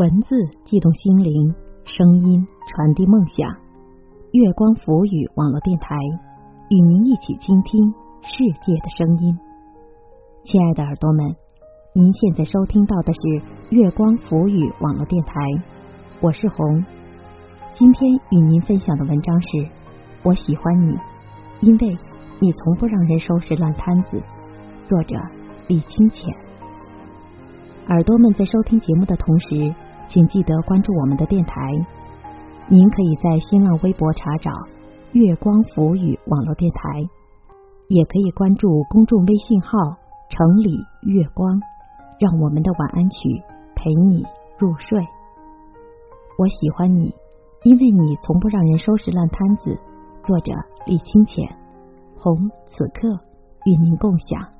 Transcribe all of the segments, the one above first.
文字悸动心灵，声音传递梦想。月光浮语网络电台与您一起倾听世界的声音。亲爱的耳朵们，您现在收听到的是月光浮语网络电台，我是红。今天与您分享的文章是：我喜欢你，因为你从不让人收拾烂摊子。作者李清浅。耳朵们在收听节目的同时。请记得关注我们的电台。您可以在新浪微博查找“月光浮语”网络电台，也可以关注公众微信号“城里月光”，让我们的晚安曲陪你入睡。我喜欢你，因为你从不让人收拾烂摊子。作者：李清浅，红此刻与您共享。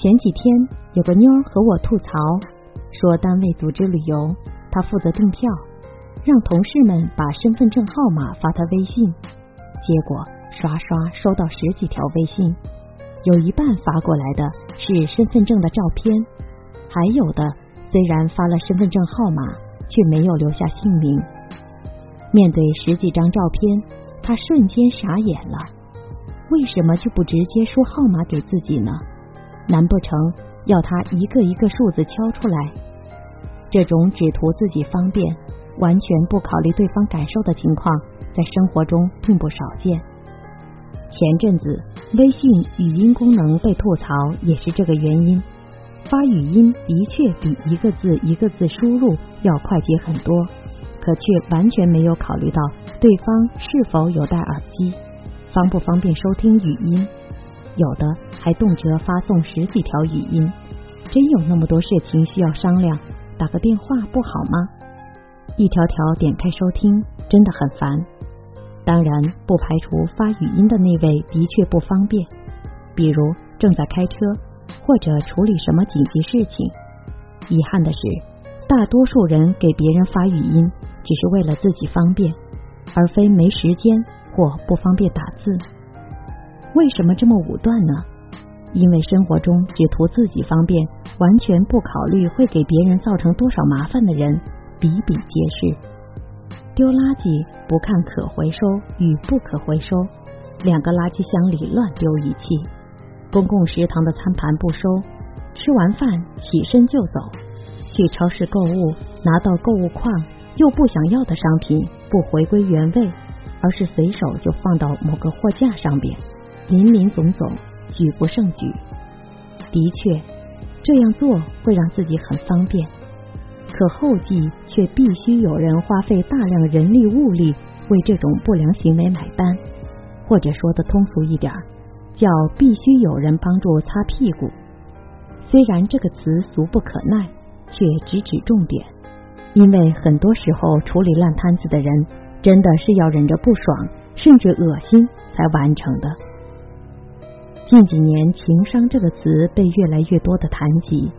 前几天有个妞和我吐槽，说单位组织旅游，她负责订票，让同事们把身份证号码发她微信，结果刷刷收到十几条微信，有一半发过来的是身份证的照片，还有的虽然发了身份证号码，却没有留下姓名。面对十几张照片，他瞬间傻眼了，为什么就不直接说号码给自己呢？难不成要他一个一个数字敲出来？这种只图自己方便、完全不考虑对方感受的情况，在生活中并不少见。前阵子微信语音功能被吐槽，也是这个原因。发语音的确比一个字一个字输入要快捷很多，可却完全没有考虑到对方是否有戴耳机，方不方便收听语音。有的还动辄发送十几条语音，真有那么多事情需要商量，打个电话不好吗？一条条点开收听，真的很烦。当然，不排除发语音的那位的确不方便，比如正在开车或者处理什么紧急事情。遗憾的是，大多数人给别人发语音，只是为了自己方便，而非没时间或不方便打字。为什么这么武断呢？因为生活中只图自己方便，完全不考虑会给别人造成多少麻烦的人比比皆是。丢垃圾不看可回收与不可回收，两个垃圾箱里乱丢一气。公共食堂的餐盘不收，吃完饭起身就走。去超市购物，拿到购物框又不想要的商品不回归原位，而是随手就放到某个货架上边。林林总总，举不胜举。的确，这样做会让自己很方便，可后继却必须有人花费大量人力物力为这种不良行为买单，或者说的通俗一点，叫必须有人帮助擦屁股。虽然这个词俗不可耐，却直指重点，因为很多时候处理烂摊子的人，真的是要忍着不爽，甚至恶心才完成的。近几年，情商这个词被越来越多的谈及。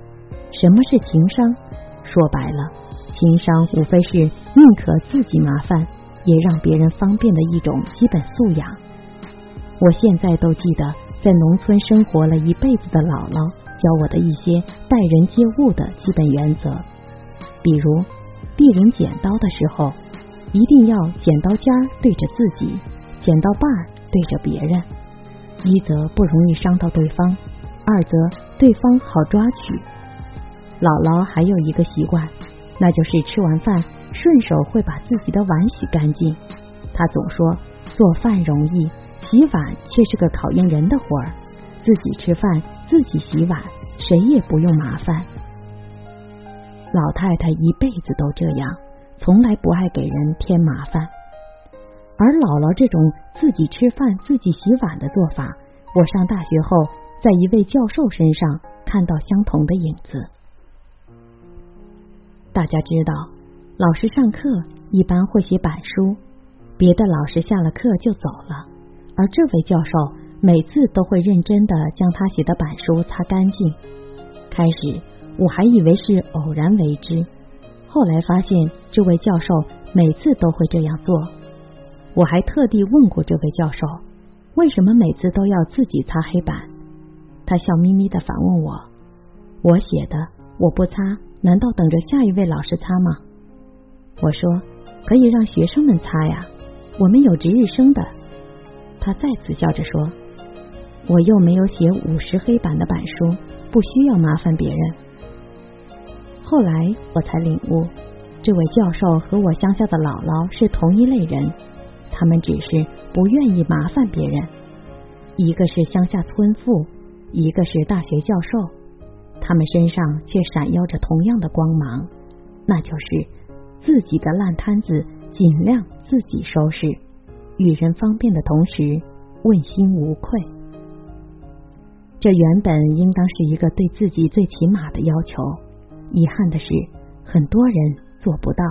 什么是情商？说白了，情商无非是宁可自己麻烦，也让别人方便的一种基本素养。我现在都记得，在农村生活了一辈子的姥姥教我的一些待人接物的基本原则，比如递人剪刀的时候，一定要剪刀尖对着自己，剪刀把儿对着别人。一则不容易伤到对方，二则对方好抓取。姥姥还有一个习惯，那就是吃完饭顺手会把自己的碗洗干净。她总说做饭容易，洗碗却是个考验人的活儿。自己吃饭，自己洗碗，谁也不用麻烦。老太太一辈子都这样，从来不爱给人添麻烦。而姥姥这种自己吃饭、自己洗碗的做法，我上大学后在一位教授身上看到相同的影子。大家知道，老师上课一般会写板书，别的老师下了课就走了，而这位教授每次都会认真的将他写的板书擦干净。开始，我还以为是偶然为之，后来发现这位教授每次都会这样做。我还特地问过这位教授，为什么每次都要自己擦黑板？他笑眯眯的反问我：“我写的，我不擦，难道等着下一位老师擦吗？”我说：“可以让学生们擦呀，我们有值日生的。”他再次笑着说：“我又没有写五十黑板的板书，不需要麻烦别人。”后来我才领悟，这位教授和我乡下的姥姥是同一类人，他们只是不愿意麻烦别人。一个是乡下村妇。一个是大学教授，他们身上却闪耀着同样的光芒，那就是自己的烂摊子尽量自己收拾，与人方便的同时问心无愧。这原本应当是一个对自己最起码的要求，遗憾的是，很多人做不到。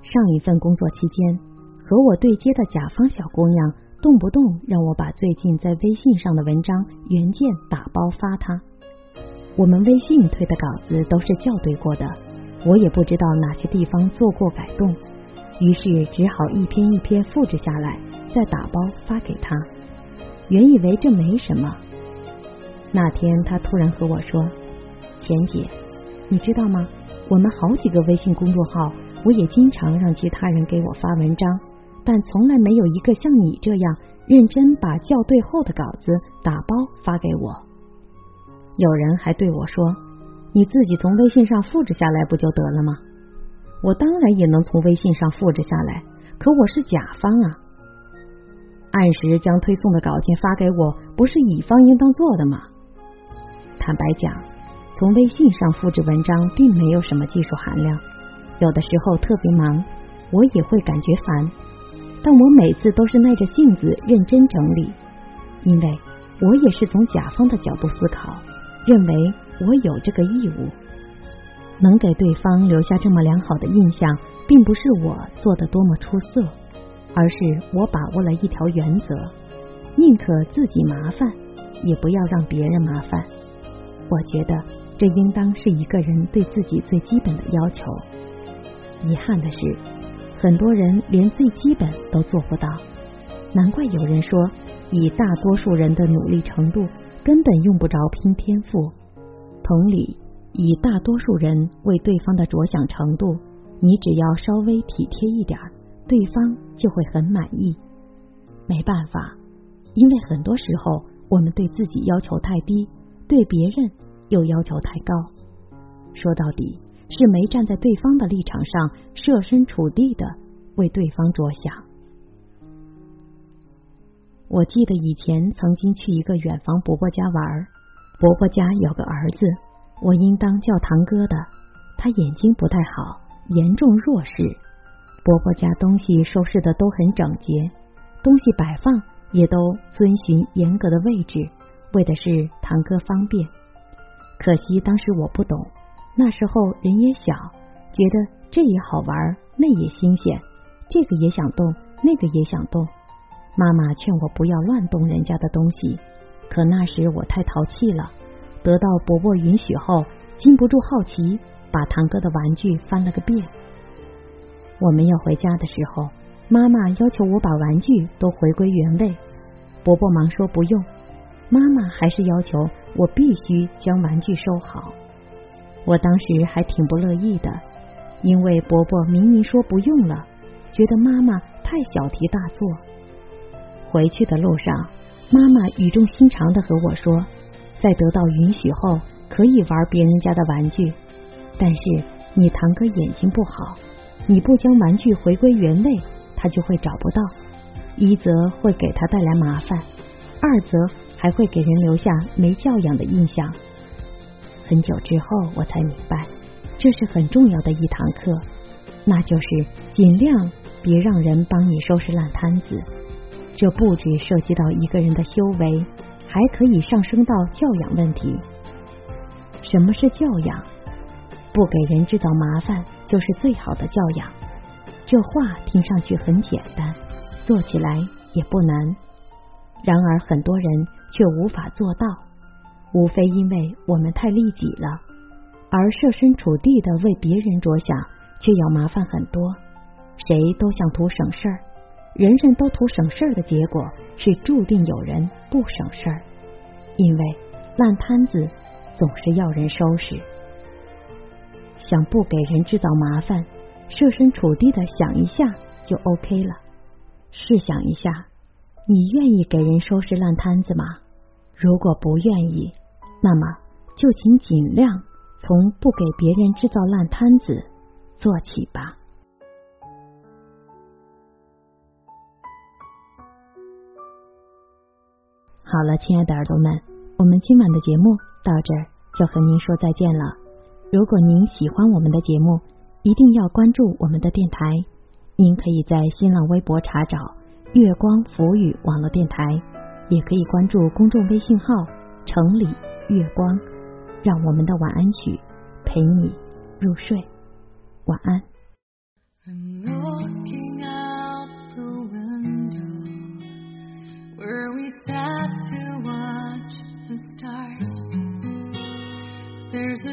上一份工作期间，和我对接的甲方小姑娘。动不动让我把最近在微信上的文章原件打包发她。我们微信推的稿子都是校对过的，我也不知道哪些地方做过改动，于是只好一篇一篇复制下来，再打包发给她。原以为这没什么，那天她突然和我说：“钱姐，你知道吗？我们好几个微信公众号，我也经常让其他人给我发文章。”但从来没有一个像你这样认真把校对后的稿子打包发给我。有人还对我说：“你自己从微信上复制下来不就得了吗？”我当然也能从微信上复制下来，可我是甲方啊。按时将推送的稿件发给我，不是乙方应当做的吗？坦白讲，从微信上复制文章并没有什么技术含量，有的时候特别忙，我也会感觉烦。但我每次都是耐着性子认真整理，因为我也是从甲方的角度思考，认为我有这个义务，能给对方留下这么良好的印象，并不是我做的多么出色，而是我把握了一条原则：宁可自己麻烦，也不要让别人麻烦。我觉得这应当是一个人对自己最基本的要求。遗憾的是。很多人连最基本都做不到，难怪有人说，以大多数人的努力程度，根本用不着拼天赋。同理，以大多数人为对方的着想程度，你只要稍微体贴一点，对方就会很满意。没办法，因为很多时候我们对自己要求太低，对别人又要求太高。说到底。是没站在对方的立场上设身处地的为对方着想。我记得以前曾经去一个远房伯伯家玩，伯伯家有个儿子，我应当叫堂哥的。他眼睛不太好，严重弱视。伯伯家东西收拾的都很整洁，东西摆放也都遵循严格的位置，为的是堂哥方便。可惜当时我不懂。那时候人也小，觉得这也好玩，那也新鲜，这个也想动，那个也想动。妈妈劝我不要乱动人家的东西，可那时我太淘气了。得到伯伯允许后，禁不住好奇，把堂哥的玩具翻了个遍。我们要回家的时候，妈妈要求我把玩具都回归原位，伯伯忙说不用，妈妈还是要求我必须将玩具收好。我当时还挺不乐意的，因为伯伯明明说不用了，觉得妈妈太小题大做。回去的路上，妈妈语重心长的和我说，在得到允许后可以玩别人家的玩具，但是你堂哥眼睛不好，你不将玩具回归原位，他就会找不到，一则会给他带来麻烦，二则还会给人留下没教养的印象。很久之后，我才明白，这是很重要的一堂课，那就是尽量别让人帮你收拾烂摊子。这不只涉及到一个人的修为，还可以上升到教养问题。什么是教养？不给人制造麻烦，就是最好的教养。这话听上去很简单，做起来也不难，然而很多人却无法做到。无非因为我们太利己了，而设身处地的为别人着想，却要麻烦很多。谁都想图省事儿，人人都图省事儿的结果是注定有人不省事儿，因为烂摊子总是要人收拾。想不给人制造麻烦，设身处地的想一下就 OK 了。试想一下，你愿意给人收拾烂摊子吗？如果不愿意，那么就请尽量从不给别人制造烂摊子做起吧。好了，亲爱的耳朵们，我们今晚的节目到这儿就和您说再见了。如果您喜欢我们的节目，一定要关注我们的电台。您可以在新浪微博查找“月光浮语网络电台”，也可以关注公众微信号“城里月光”，让我们的晚安曲陪你入睡。晚安。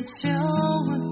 Picture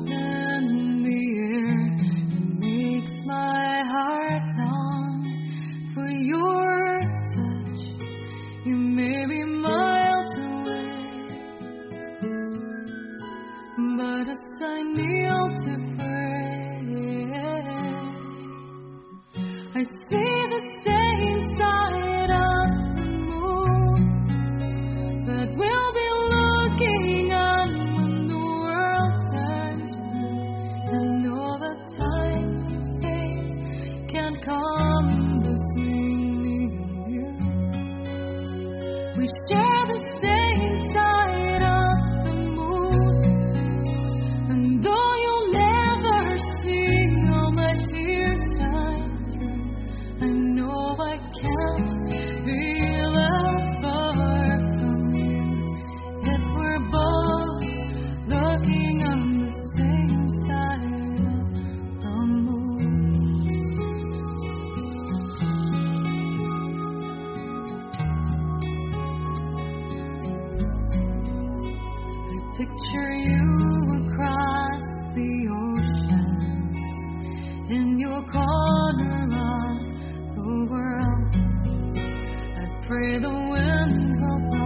the wind will